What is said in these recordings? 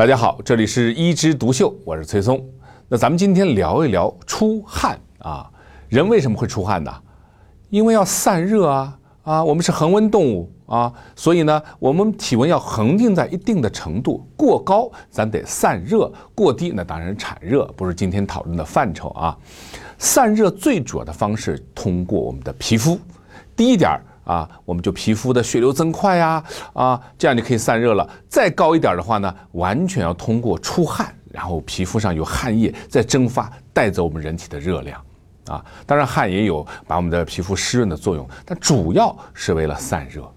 大家好，这里是一枝独秀，我是崔松。那咱们今天聊一聊出汗啊，人为什么会出汗呢？因为要散热啊啊，我们是恒温动物啊，所以呢，我们体温要恒定在一定的程度，过高咱得散热，过低那当然产热，不是今天讨论的范畴啊。散热最主要的方式通过我们的皮肤，第一点儿。啊，我们就皮肤的血流增快呀，啊，这样就可以散热了。再高一点的话呢，完全要通过出汗，然后皮肤上有汗液在蒸发，带走我们人体的热量。啊，当然汗也有把我们的皮肤湿润的作用，但主要是为了散热。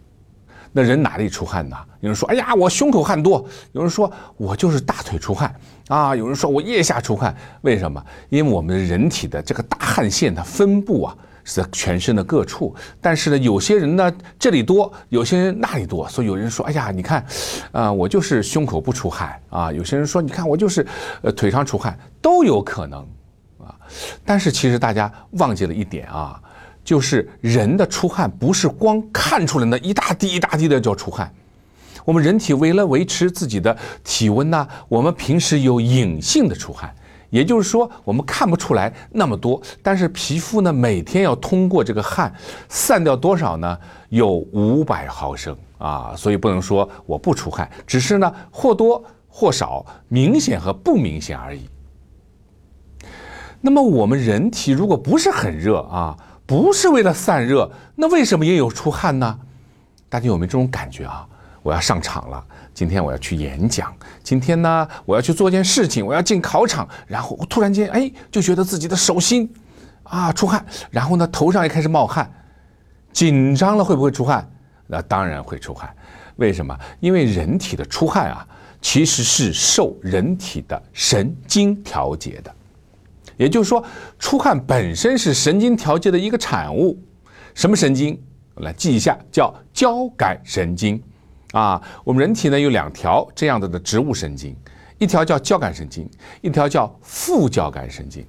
那人哪里出汗呢？有人说，哎呀，我胸口汗多；有人说我就是大腿出汗啊；有人说我腋下出汗。为什么？因为我们人体的这个大汗腺的分布啊。是全身的各处，但是呢，有些人呢这里多，有些人那里多，所以有人说，哎呀，你看，啊，我就是胸口不出汗啊。有些人说，你看我就是，呃，腿上出汗，都有可能，啊。但是其实大家忘记了一点啊，就是人的出汗不是光看出来那一大滴一大滴的叫出汗，我们人体为了维持自己的体温呢，我们平时有隐性的出汗。也就是说，我们看不出来那么多，但是皮肤呢，每天要通过这个汗散掉多少呢？有五百毫升啊，所以不能说我不出汗，只是呢或多或少，明显和不明显而已。那么我们人体如果不是很热啊，不是为了散热，那为什么也有出汗呢？大家有没有这种感觉啊？我要上场了。今天我要去演讲，今天呢，我要去做件事情，我要进考场，然后我突然间，哎，就觉得自己的手心啊出汗，然后呢，头上也开始冒汗，紧张了会不会出汗？那当然会出汗。为什么？因为人体的出汗啊，其实是受人体的神经调节的，也就是说，出汗本身是神经调节的一个产物。什么神经？来记一下，叫交感神经。啊，我们人体呢有两条这样的的植物神经，一条叫交感神经，一条叫副交感神经。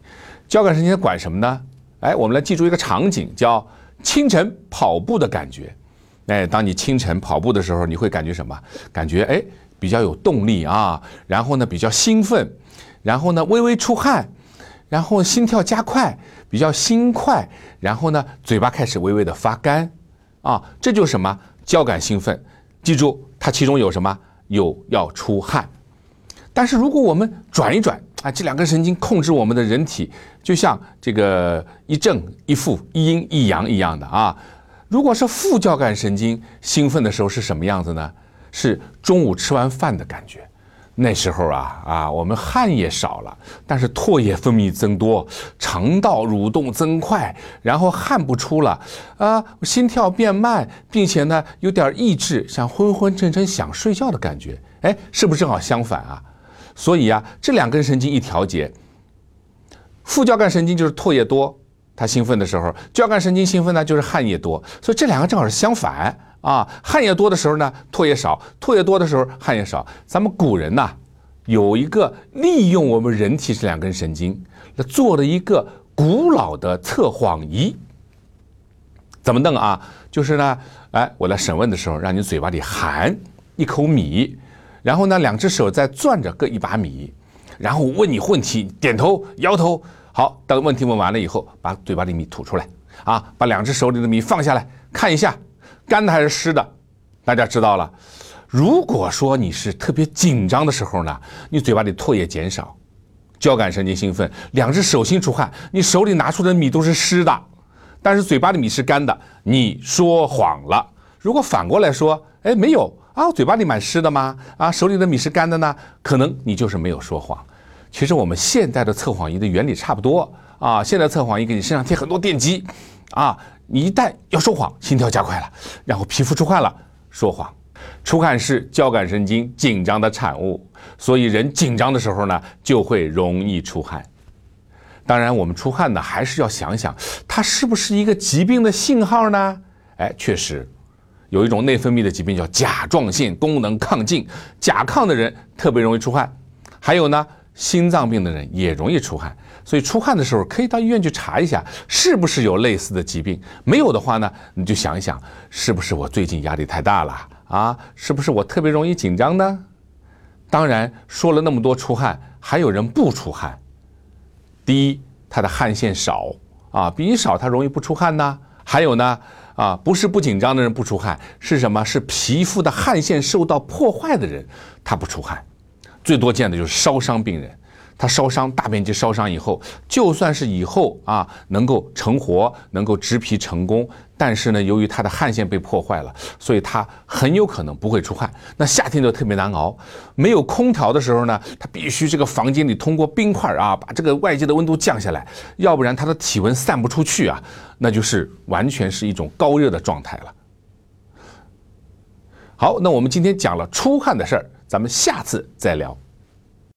交感神经管什么呢？哎，我们来记住一个场景，叫清晨跑步的感觉。哎，当你清晨跑步的时候，你会感觉什么？感觉哎比较有动力啊，然后呢比较兴奋，然后呢微微出汗，然后心跳加快，比较心快，然后呢嘴巴开始微微的发干，啊，这就是什么？交感兴奋。记住，它其中有什么？有要出汗。但是如果我们转一转啊，这两根神经控制我们的人体，就像这个一正一负、一阴一阳一样的啊。如果是副交感神经兴奋的时候是什么样子呢？是中午吃完饭的感觉。那时候啊啊，我们汗也少了，但是唾液分泌增多，肠道蠕动增快，然后汗不出了啊，心跳变慢，并且呢有点抑制，像昏昏沉沉想睡觉的感觉。哎，是不是正好相反啊？所以啊，这两根神经一调节，副交感神经就是唾液多，它兴奋的时候；交感神经兴奋呢，就是汗液多。所以这两个正好是相反。啊，汗液多的时候呢，唾液少；唾液多的时候，汗液少。咱们古人呐，有一个利用我们人体这两根神经，做了一个古老的测谎仪。怎么弄啊？就是呢，哎，我来审问的时候，让你嘴巴里含一口米，然后呢，两只手在攥着各一把米，然后问你问题，点头摇头。好，等问题问完了以后，把嘴巴里米吐出来，啊，把两只手里的米放下来看一下。干的还是湿的，大家知道了。如果说你是特别紧张的时候呢，你嘴巴里唾液减少，交感神经兴奋，两只手心出汗，你手里拿出的米都是湿的，但是嘴巴里米是干的，你说谎了。如果反过来说，哎，没有啊，嘴巴里蛮湿的吗？啊，手里的米是干的呢，可能你就是没有说谎。其实我们现代的测谎仪的原理差不多啊，现在测谎仪给你身上贴很多电极，啊。你一旦要说谎，心跳加快了，然后皮肤出汗了，说谎。出汗是交感神经紧张的产物，所以人紧张的时候呢，就会容易出汗。当然，我们出汗呢，还是要想想它是不是一个疾病的信号呢？哎，确实，有一种内分泌的疾病叫甲状腺功能亢进，甲亢的人特别容易出汗。还有呢。心脏病的人也容易出汗，所以出汗的时候可以到医院去查一下，是不是有类似的疾病。没有的话呢，你就想一想，是不是我最近压力太大了啊？是不是我特别容易紧张呢？当然说了那么多出汗，还有人不出汗。第一，他的汗腺少啊，比你少，他容易不出汗呢。还有呢，啊，不是不紧张的人不出汗，是什么？是皮肤的汗腺受到破坏的人，他不出汗。最多见的就是烧伤病人。他烧伤大面积烧伤以后，就算是以后啊能够成活，能够植皮成功，但是呢，由于他的汗腺被破坏了，所以他很有可能不会出汗。那夏天就特别难熬，没有空调的时候呢，他必须这个房间里通过冰块啊把这个外界的温度降下来，要不然他的体温散不出去啊，那就是完全是一种高热的状态了。好，那我们今天讲了出汗的事儿，咱们下次再聊。